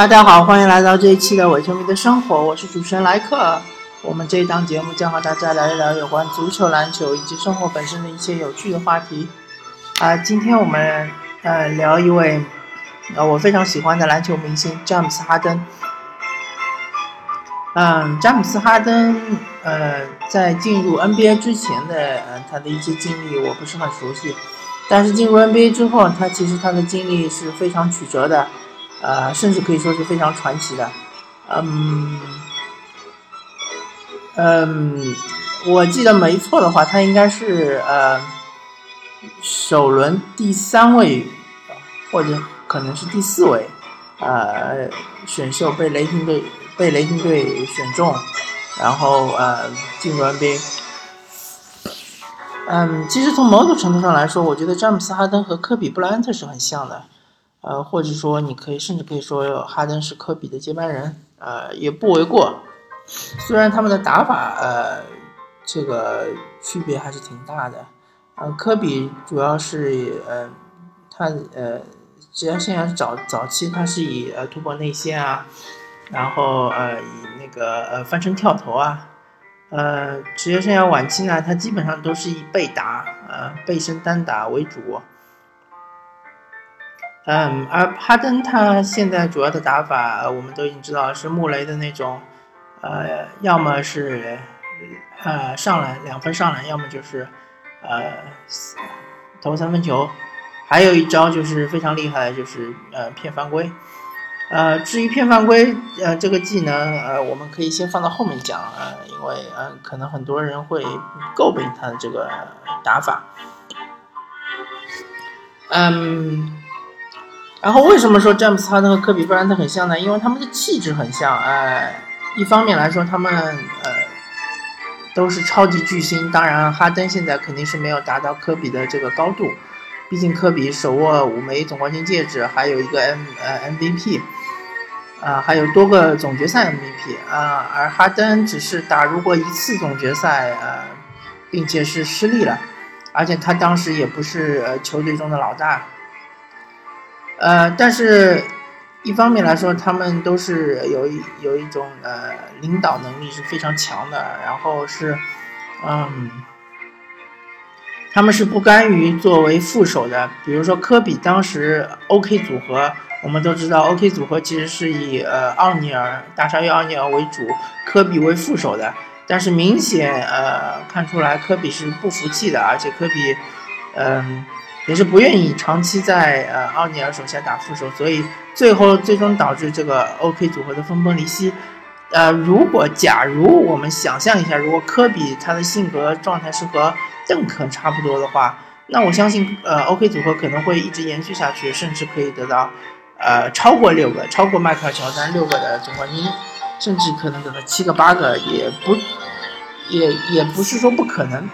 大家好，欢迎来到这一期的伪球迷的生活，我是主持人莱克。我们这一档节目将和大家聊一聊有关足球、篮球以及生活本身的一些有趣的话题。啊，今天我们呃聊一位呃我非常喜欢的篮球明星詹姆斯哈登。嗯，詹姆斯哈登呃在进入 NBA 之前的呃他的一些经历我不是很熟悉，但是进入 NBA 之后，他其实他的经历是非常曲折的。呃，甚至可以说是非常传奇的，嗯，嗯，我记得没错的话，他应该是呃首轮第三位，或者可能是第四位，呃，选秀被雷霆队被雷霆队选中，然后呃进入 NBA。嗯，其实从某种程度上来说，我觉得詹姆斯哈登和科比布莱恩特是很像的。呃，或者说，你可以甚至可以说，哈登是科比的接班人，呃，也不为过。虽然他们的打法，呃，这个区别还是挺大的。呃，科比主要是，呃，他呃，职业生涯早早期他是以呃突破内线啊，然后呃以那个呃翻身跳投啊，呃，职业生涯晚期呢，他基本上都是以背打，呃背身单打为主。嗯，而哈登他现在主要的打法，我们都已经知道是穆雷的那种，呃，要么是呃上篮两分上篮，要么就是呃投三分球，还有一招就是非常厉害的，就是呃骗犯规。呃，至于骗犯规，呃这个技能，呃我们可以先放到后面讲，呃，因为呃可能很多人会诟病他的这个打法。嗯。然后为什么说詹姆斯哈登和科比布莱恩特很像呢？因为他们的气质很像。呃，一方面来说，他们呃都是超级巨星。当然，哈登现在肯定是没有达到科比的这个高度，毕竟科比手握五枚总冠军戒指，还有一个 M 呃 MVP，啊，还有多个总决赛 MVP 啊。而哈登只是打入过一次总决赛，呃，并且是失利了，而且他当时也不是呃球队中的老大。呃，但是，一方面来说，他们都是有一有一种呃领导能力是非常强的，然后是，嗯，他们是不甘于作为副手的。比如说科比当时 OK 组合，我们都知道 OK 组合其实是以呃奥尼尔大鲨鱼奥尼尔为主，科比为副手的。但是明显呃看出来科比是不服气的，而且科比，嗯。也是不愿意长期在呃奥尼尔手下打副手，所以最后最终导致这个 OK 组合的分崩离析。呃，如果假如我们想象一下，如果科比他的性格状态是和邓肯差不多的话，那我相信呃 OK 组合可能会一直延续下去，甚至可以得到呃超过六个，超过迈克尔乔丹六个的总冠军，甚至可能得到七个八个，也不也也不是说不可能。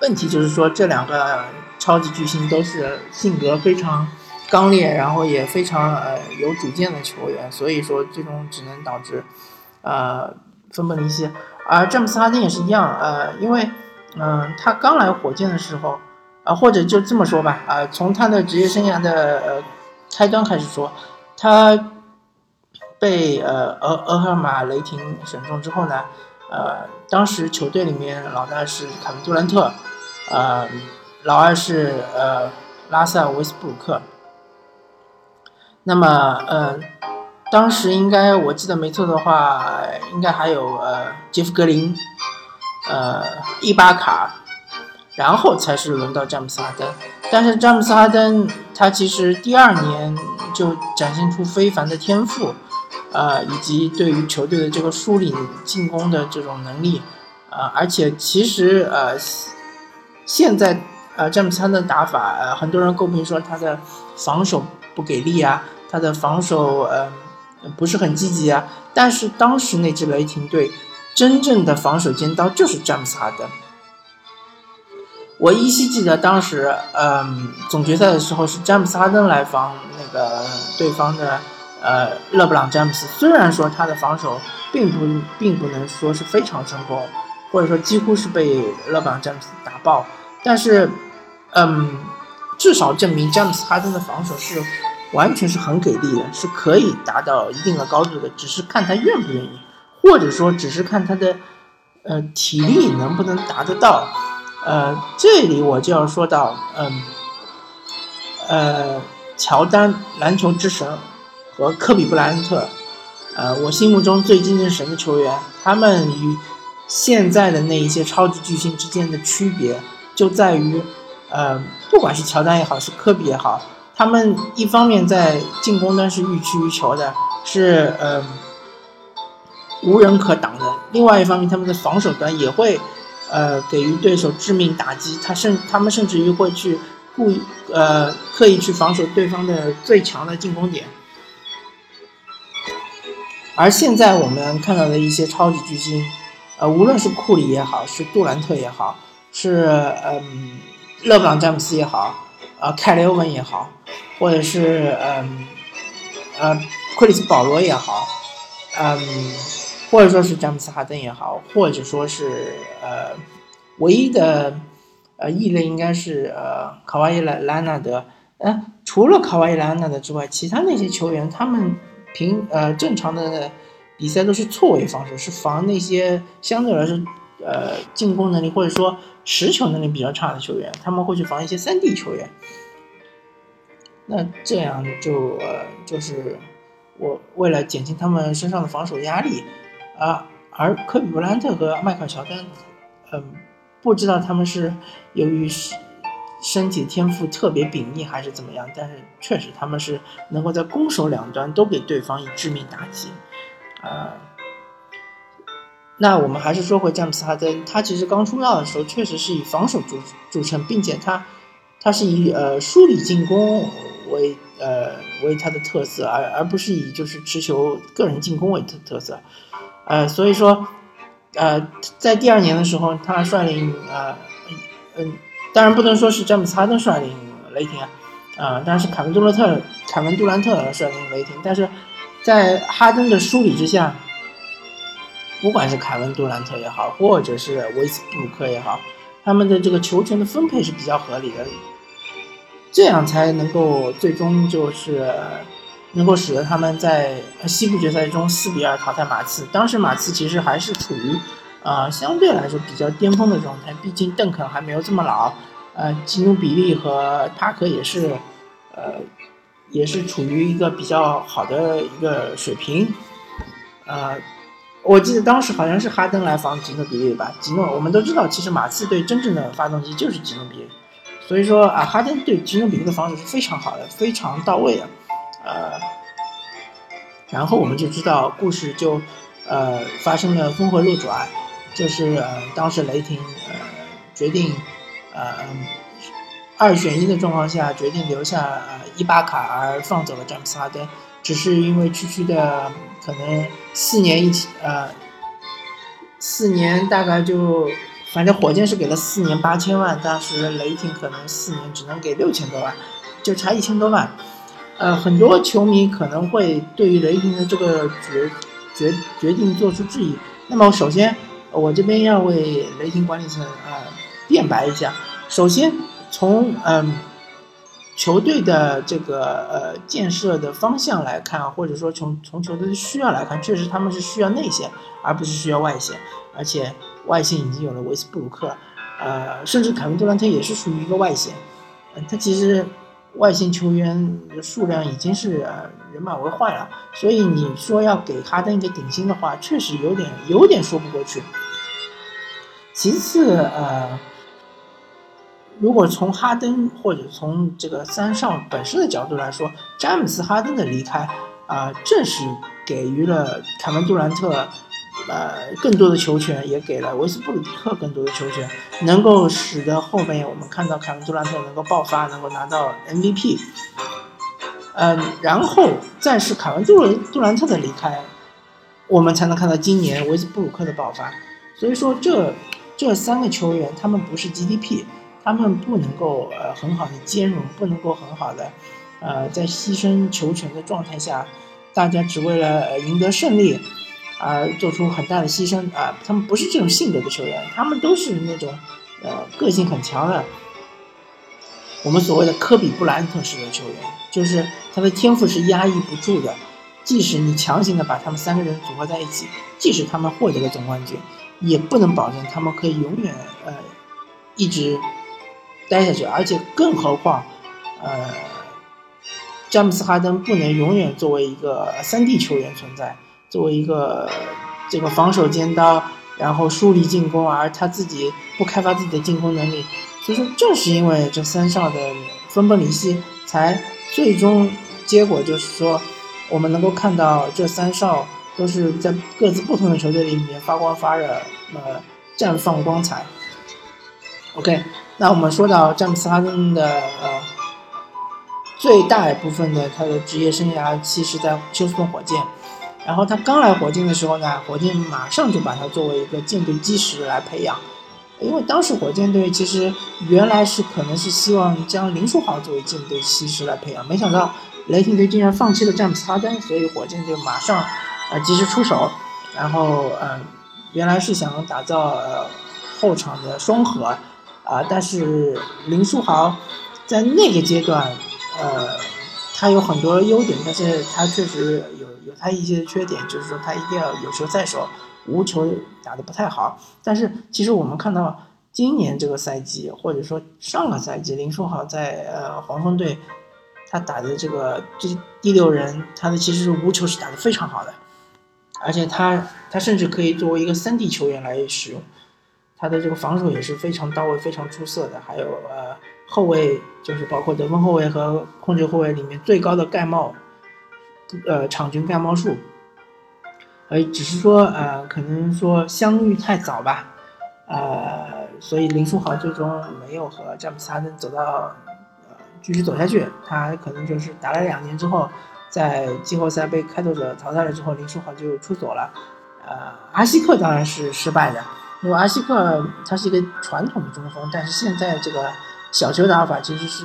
问题就是说这两个。超级巨星都是性格非常刚烈，然后也非常呃有主见的球员，所以说最终只能导致呃分崩离析。而詹姆斯哈登也是一样，呃，因为嗯他刚来火箭的时候，啊或者就这么说吧，啊从他的职业生涯的呃开端开始说，他被呃俄俄亥马雷霆选中之后呢，呃当时球队里面老大是凯文杜兰特，呃。老二是呃拉塞尔·威斯布鲁克，那么呃当时应该我记得没错的话，应该还有呃杰夫·格林，呃伊巴卡，然后才是轮到詹姆斯·哈登。但是詹姆斯·哈登他其实第二年就展现出非凡的天赋，呃以及对于球队的这个梳理进攻的这种能力，呃而且其实呃现在。呃，詹姆斯的打法，呃，很多人诟病说他的防守不给力啊，他的防守呃不是很积极啊。但是当时那支雷霆队真正的防守尖刀就是詹姆斯哈登。我依稀记得当时，嗯，总决赛的时候是詹姆斯哈登来防那个对方的呃勒布朗詹姆斯。虽然说他的防守并不并不能说是非常成功，或者说几乎是被勒布朗詹姆斯打爆，但是。嗯，至少证明詹姆斯哈登的防守是完全是很给力的，是可以达到一定的高度的，只是看他愿不愿意，或者说只是看他的呃体力能不能达得到。呃，这里我就要说到，嗯，呃，乔丹篮球之神和科比布莱恩特，呃，我心目中最接近神的球员，他们与现在的那一些超级巨星之间的区别就在于，呃，不管是乔丹也好，是科比也好，他们一方面在进攻端是欲取欲求的，是呃无人可挡的；另外一方面，他们的防守端也会。呃，给予对手致命打击，他甚他们甚至于会去故意呃刻意去防守对方的最强的进攻点。而现在我们看到的一些超级巨星，呃，无论是库里也好，是杜兰特也好，是嗯勒布朗詹姆斯也好，呃凯利欧文也好，或者是嗯呃克里斯保罗也好，嗯。或者说是詹姆斯哈登也好，或者说是呃，唯一的呃异类应该是呃卡哇伊莱莱纳德。嗯，除了卡哇伊莱纳德之外，其他那些球员他们平呃正常的比赛都是错位防守，是防那些相对来说呃进攻能力或者说持球能力比较差的球员，他们会去防一些三 D 球员。那这样就呃就是我为了减轻他们身上的防守压力。啊，而科比布莱特和迈克尔乔丹，嗯，不知道他们是由于身身体天赋特别秉异还是怎么样，但是确实他们是能够在攻守两端都给对方以致命打击。啊，那我们还是说回詹姆斯哈登，他其实刚出道的时候确实是以防守著著称，并且他他是以呃梳理进攻为呃为他的特色，而而不是以就是持球个人进攻为特特色。呃，所以说，呃，在第二年的时候，他率领呃，嗯，当然不能说是詹姆斯哈登率领雷霆啊，啊，当然是凯文杜兰特，凯文杜兰特率领雷霆，但是在哈登的梳理之下，不管是凯文杜兰特也好，或者是维斯布鲁克也好，他们的这个球权的分配是比较合理的，这样才能够最终就是。能够使得他们在西部决赛中四比二淘汰马刺。当时马刺其实还是处于，呃，相对来说比较巅峰的状态。毕竟邓肯还没有这么老，呃，吉努比利和帕克也是，呃，也是处于一个比较好的一个水平。呃，我记得当时好像是哈登来防吉诺比利吧。吉诺，我们都知道，其实马刺队真正的发动机就是吉诺比利。所以说啊，哈登对吉诺比利的防守是非常好的，非常到位的。呃，然后我们就知道故事就，呃，发生了峰回路转，就是呃，当时雷霆呃决定，呃，二选一的状况下决定留下呃伊巴卡而放走了詹姆斯哈登，只是因为区区的可能四年一起呃，四年大概就，反正火箭是给了四年八千万，当时雷霆可能四年只能给六千多万，就差一千多万。呃，很多球迷可能会对于雷霆的这个决决决定做出质疑。那么，首先我这边要为雷霆管理层啊辩白一下。首先，从嗯球队的这个呃建设的方向来看，或者说从从球队的需要来看，确实他们是需要内线，而不是需要外线。而且外线已经有了维斯布鲁克，呃，甚至凯文杜兰特也是属于一个外线。嗯，他其实。外线球员的数量已经是呃人满为患了，所以你说要给哈登一个顶薪的话，确实有点有点说不过去。其次，呃，如果从哈登或者从这个三少本身的角度来说，詹姆斯哈登的离开啊，正是给予了凯文杜兰特。呃，更多的球权也给了维斯布鲁克更多的球权，能够使得后面我们看到凯文杜兰特能够爆发，能够拿到 MVP。嗯，然后再是凯文杜杜兰特的离开，我们才能看到今年维斯布鲁克的爆发。所以说，这这三个球员他们不是 GDP，他们不能够呃很好的兼容，不能够很好的呃在牺牲球权的状态下，大家只为了赢得胜利。而做出很大的牺牲啊！他们不是这种性格的球员，他们都是那种，呃，个性很强的。我们所谓的科比布莱恩特式的球员，就是他的天赋是压抑不住的，即使你强行的把他们三个人组合在一起，即使他们获得了总冠军，也不能保证他们可以永远呃一直待下去，而且更何况呃詹姆斯哈登不能永远作为一个三 D 球员存在，作为一个这个防守尖刀，然后疏离进攻，而他自己不开发自己的进攻能力。所以说，正是因为这三少的分崩离析，才最终结果就是说，我们能够看到这三少都是在各自不同的球队里面发光发热，呃，绽放光彩。OK，那我们说到詹姆斯哈登的呃最大一部分的他的职业生涯期是在休斯顿火箭，然后他刚来火箭的时候呢，火箭马上就把他作为一个舰队基石来培养。因为当时火箭队其实原来是可能是希望将林书豪作为舰队基石来培养，没想到雷霆队竟然放弃了詹姆斯哈登，所以火箭队马上呃及时出手，然后呃原来是想打造呃后场的双核啊，但是林书豪在那个阶段呃他有很多优点，但是他确实有有他一些缺点，就是说他一定要有球在手。无球打得不太好，但是其实我们看到今年这个赛季，或者说上个赛季，林书豪在呃黄蜂队，他打的这个这第六人，他的其实是无球是打得非常好的，而且他他甚至可以作为一个三 D 球员来使用，他的这个防守也是非常到位、非常出色的。还有呃后卫，就是包括得分后卫和控制后卫里面最高的盖帽，呃场均盖帽数。呃，只是说，呃，可能说相遇太早吧，呃，所以林书豪最终没有和詹姆斯哈登走到，呃，继续走下去。他可能就是打了两年之后，在季后赛被开拓者淘汰了之后，林书豪就出走了。呃，阿西克当然是失败的，因为阿西克他是一个传统的中锋，但是现在这个小球打法其实是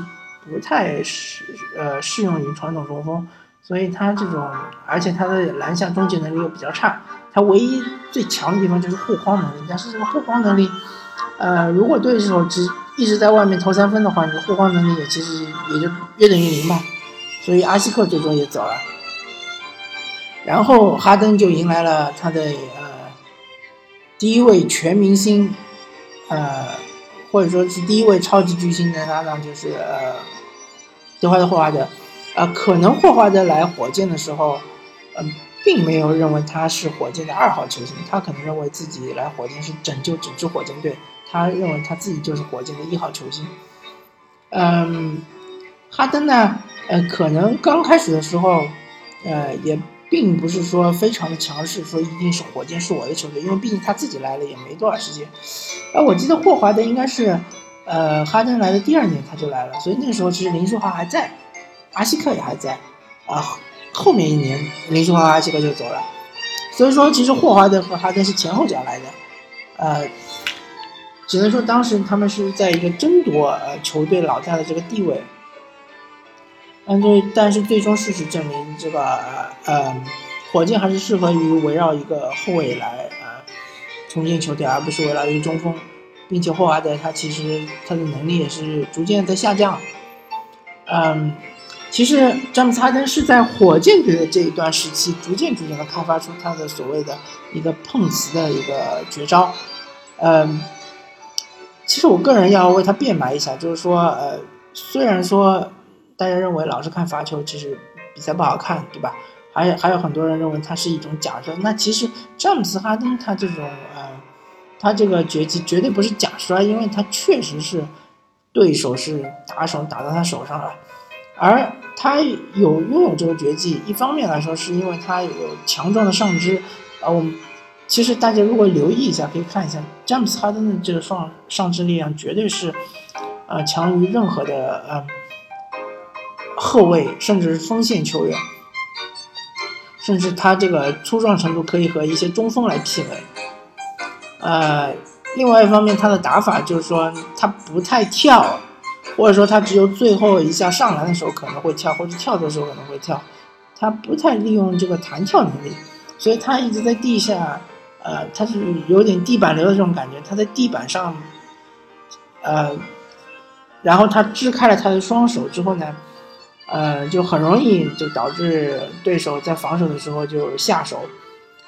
不太适，呃，适用于传统中锋。所以他这种，而且他的篮下终结能力又比较差，他唯一最强的地方就是护框能力。但是这个护框能力，呃，如果对手只一直在外面投三分的话，你的护框能力也其实也就约等于零吧。所以阿西克最终也走了，然后哈登就迎来了他的第一位全明星，呃或者说是第一位超级巨星的搭档，就是呃德怀特霍华德。呃，可能霍华德来火箭的时候，嗯，并没有认为他是火箭的二号球星，他可能认为自己来火箭是拯救整支火箭队，他认为他自己就是火箭的一号球星。嗯，哈登呢，呃，可能刚开始的时候，呃，也并不是说非常的强势，说一定是火箭是我的球队，因为毕竟他自己来了也没多少时间。而我记得霍华德应该是，呃，哈登来的第二年他就来了，所以那个时候其实林书豪还在。阿西克也还在，啊，后面一年林书豪、阿西克就走了，所以说其实霍华德和哈登是前后脚来的，呃，只能说当时他们是在一个争夺呃球队老大的这个地位，但最但是最终事实证明，这个呃火箭还是适合于围绕一个后卫来呃重建球队，而不是围绕一个中锋，并且霍华德他其实他的能力也是逐渐在下降，嗯。其实詹姆斯哈登是在火箭队的这一段时期，逐渐逐渐的开发出他的所谓的一个碰瓷的一个绝招。嗯，其实我个人要为他辩白一下，就是说，呃，虽然说大家认为老是看罚球，其实比赛不好看，对吧？还有还有很多人认为他是一种假摔。那其实詹姆斯哈登他这种，呃，他这个绝技绝对不是假摔，因为他确实是对手是打手打到他手上了。而他有拥有这个绝技，一方面来说是因为他有强壮的上肢，啊，我们其实大家如果留意一下，可以看一下詹姆斯哈登的这个上上肢力量绝对是，呃，强于任何的呃后卫，甚至是锋线球员，甚至他这个粗壮程度可以和一些中锋来媲美。呃，另外一方面，他的打法就是说他不太跳。或者说他只有最后一下上篮的时候可能会跳，或者跳的时候可能会跳，他不太利用这个弹跳能力，所以他一直在地下，呃，他是有点地板流的这种感觉，他在地板上，呃，然后他支开了他的双手之后呢，呃，就很容易就导致对手在防守的时候就下手，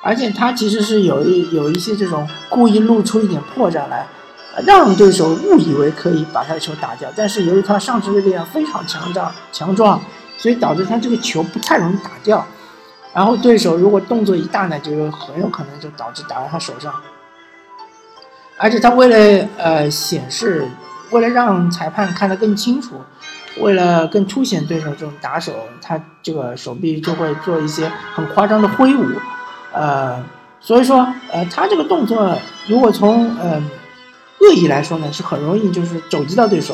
而且他其实是有一有一些这种故意露出一点破绽来，让对手误以为可以把他的球打掉，但是由于他上肢的力量非常强大强壮，所以导致他这个球不太容易打掉。然后对手如果动作一大呢，就很有可能就导致打在他手上。而且他为了呃显示，为了让裁判看得更清楚，为了更凸显对手这种打手，他这个手臂就会做一些很夸张的挥舞，呃，所以说呃他这个动作如果从呃恶意来说呢，是很容易就是肘击到对手，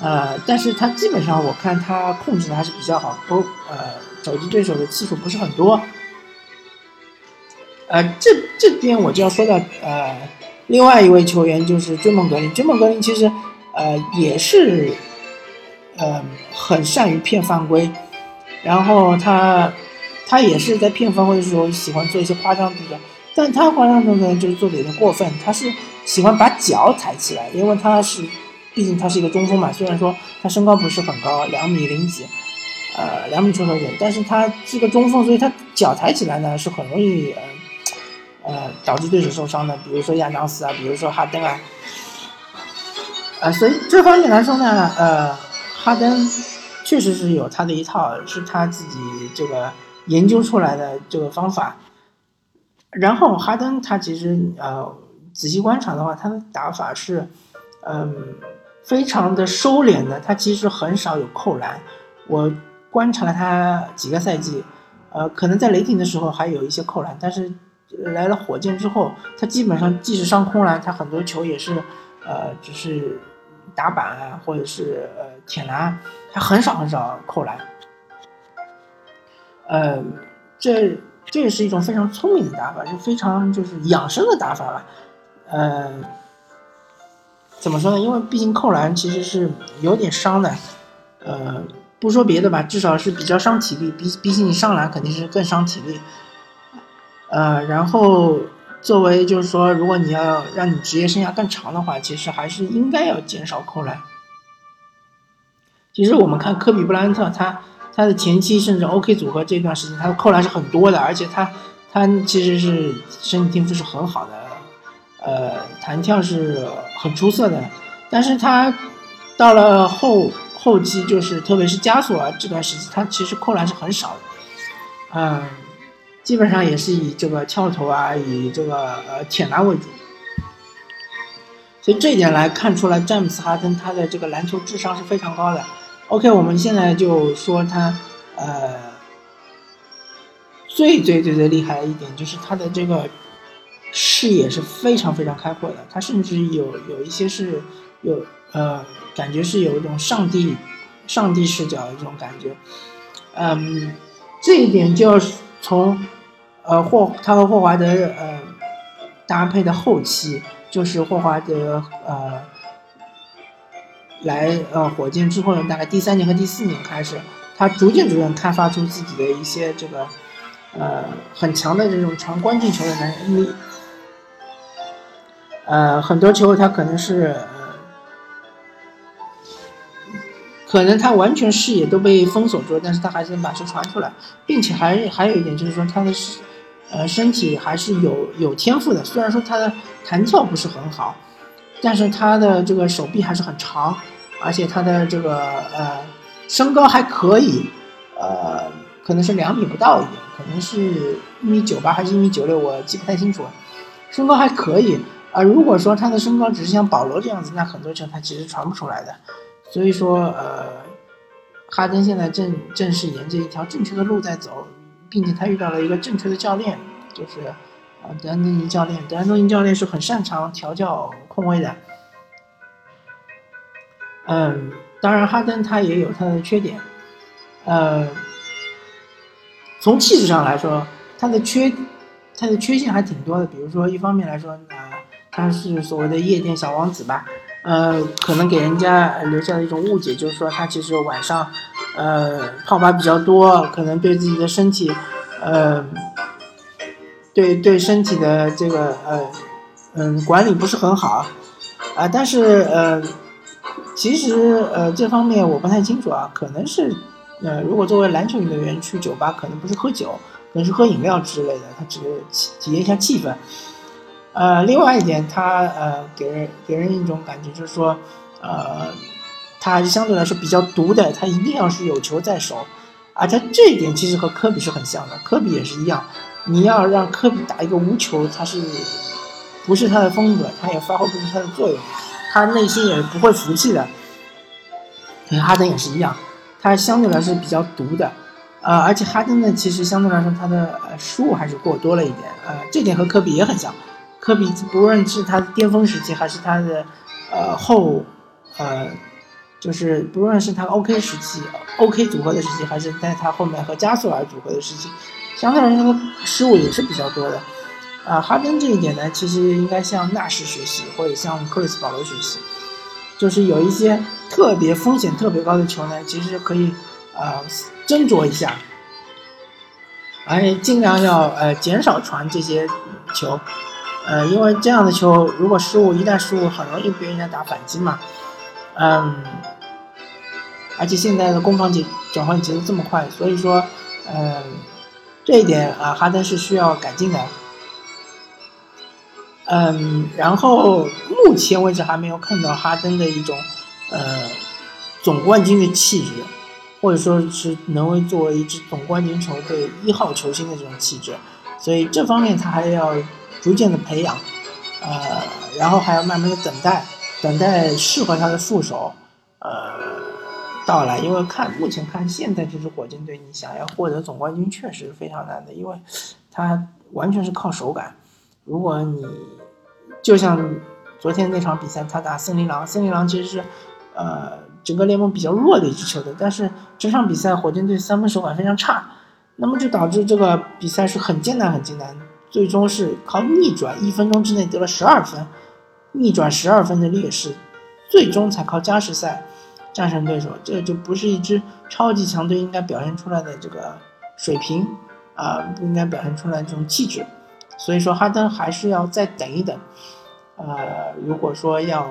呃，但是他基本上我看他控制的还是比较好，不呃肘击对手的次数不是很多，呃这这边我就要说到呃。另外一位球员就是追梦格林，追梦格林其实，呃，也是，呃，很善于骗犯规，然后他，他也是在骗犯规的时候喜欢做一些夸张动作，但他夸张动作就是做的有点过分，他是喜欢把脚抬起来，因为他是，毕竟他是一个中锋嘛，虽然说他身高不是很高，两米零几，呃，两米出头点，但是他是个中锋，所以他脚抬起来呢是很容易，呃。呃，导致对手受伤的，比如说亚当斯啊，比如说哈登啊，呃，所以这方面来说呢，呃，哈登确实是有他的一套，是他自己这个研究出来的这个方法。然后哈登他其实呃，仔细观察的话，他的打法是嗯，非常的收敛的，他其实很少有扣篮。我观察了他几个赛季，呃，可能在雷霆的时候还有一些扣篮，但是。来了火箭之后，他基本上即使上空篮，他很多球也是，呃，只是打板啊，或者是呃舔篮，他很少很少扣篮。呃，这这也是一种非常聪明的打法，是非常就是养生的打法吧。呃，怎么说呢？因为毕竟扣篮其实是有点伤的。呃，不说别的吧，至少是比较伤体力，比比起你上篮肯定是更伤体力。呃，然后作为就是说，如果你要让你职业生涯更长的话，其实还是应该要减少扣篮。其实我们看科比布莱恩特，他他的前期甚至 OK 组合这段时间，他的扣篮是很多的，而且他他其实是身体天赋是很好的，呃，弹跳是很出色的。但是他到了后后期，就是特别是加索尔这段时期，他其实扣篮是很少的，嗯。基本上也是以这个翘投啊，以这个呃铁篮为主，所以这一点来看出来，詹姆斯哈登他的这个篮球智商是非常高的。OK，我们现在就说他呃最最最最厉害的一点就是他的这个视野是非常非常开阔的，他甚至有有一些是有呃感觉是有一种上帝上帝视角的这种感觉，嗯，这一点就要从。呃，霍他和霍华德呃搭配的后期，就是霍华德呃来呃火箭之后呢，大概第三年和第四年开始，他逐渐逐渐开发出自己的一些这个呃很强的这种传关键球的能力。呃，很多球他可能是，可能他完全视野都被封锁住了，但是他还是能把球传出来，并且还还有一点就是说他的。呃，身体还是有有天赋的。虽然说他的弹跳不是很好，但是他的这个手臂还是很长，而且他的这个呃身高还可以，呃，可能是两米不到一点，可能是一米九八还是一米九六，我记不太清楚了。身高还可以啊。如果说他的身高只是像保罗这样子，那很多球他其实传不出来的。所以说，呃，哈登现在正正是沿着一条正确的路在走。并且他遇到了一个正确的教练，就是啊德安东尼教练。德安东尼教练是很擅长调教控卫的。嗯，当然哈登他也有他的缺点，呃，从气质上来说，他的缺他的缺陷还挺多的。比如说，一方面来说，啊，他是所谓的夜店小王子吧，呃，可能给人家留下了一种误解，就是说他其实晚上。呃，泡吧比较多，可能对自己的身体，呃，对对身体的这个呃，嗯，管理不是很好，啊，但是呃，其实呃这方面我不太清楚啊，可能是呃如果作为篮球运动员去酒吧，可能不是喝酒，可能是喝饮料之类的，他只是体验一下气氛。呃，另外一点，他呃给人给人一种感觉就是说，呃，他还是相对来说比较毒的，他一定要是有球在手，而且这一点其实和科比是很像的，科比也是一样，你要让科比打一个无球，他是不是他的风格，他也发挥不出他的作用，他内心也不会服气的。哈登也是一样，他相对来说比较毒的，呃，而且哈登呢，其实相对来说他的失误还是过多了一点，呃，这点和科比也很像。科比不论是他的巅峰时期，还是他的，呃后，呃，就是不论是他 OK 时期，OK 组合的时期，还是在他后面和加索尔组合的时期，相对来说失误也是比较多的。啊，哈登这一点呢，其实应该向纳什学习，或者向克里斯保罗学习，就是有一些特别风险特别高的球呢，其实可以呃斟酌一下，而且尽量要呃减少传这些球。呃，因为这样的球，如果失误，一旦失误，很容易被人家打反击嘛。嗯，而且现在的攻防节转换节奏这么快，所以说，嗯，这一点啊，哈登是需要改进的。嗯，然后目前为止还没有看到哈登的一种呃总冠军的气质，或者说是能为作为一支总冠军球队一号球星的这种气质，所以这方面他还要。逐渐的培养，呃，然后还要慢慢的等待，等待适合他的副手，呃，到来。因为看目前看现在这支火箭队，你想要获得总冠军确实非常难的，因为他完全是靠手感。如果你就像昨天那场比赛，他打森林狼，森林狼其实是呃整个联盟比较弱的一支球队，但是这场比赛火箭队三分手感非常差，那么就导致这个比赛是很艰难很艰难。最终是靠逆转，一分钟之内得了十二分，逆转十二分的劣势，最终才靠加时赛战胜对手。这就不是一支超级强队应该表现出来的这个水平啊，不应该表现出来这种气质。所以说，哈登还是要再等一等。呃，如果说要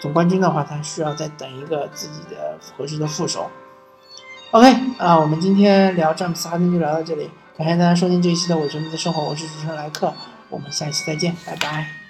总冠军的话，他需要再等一个自己的合适的副手。OK，啊，我们今天聊詹姆斯哈登就聊到这里。感谢大家收听这一期的《我球迷的生活》，我是主持人莱克，我们下期再见，拜拜。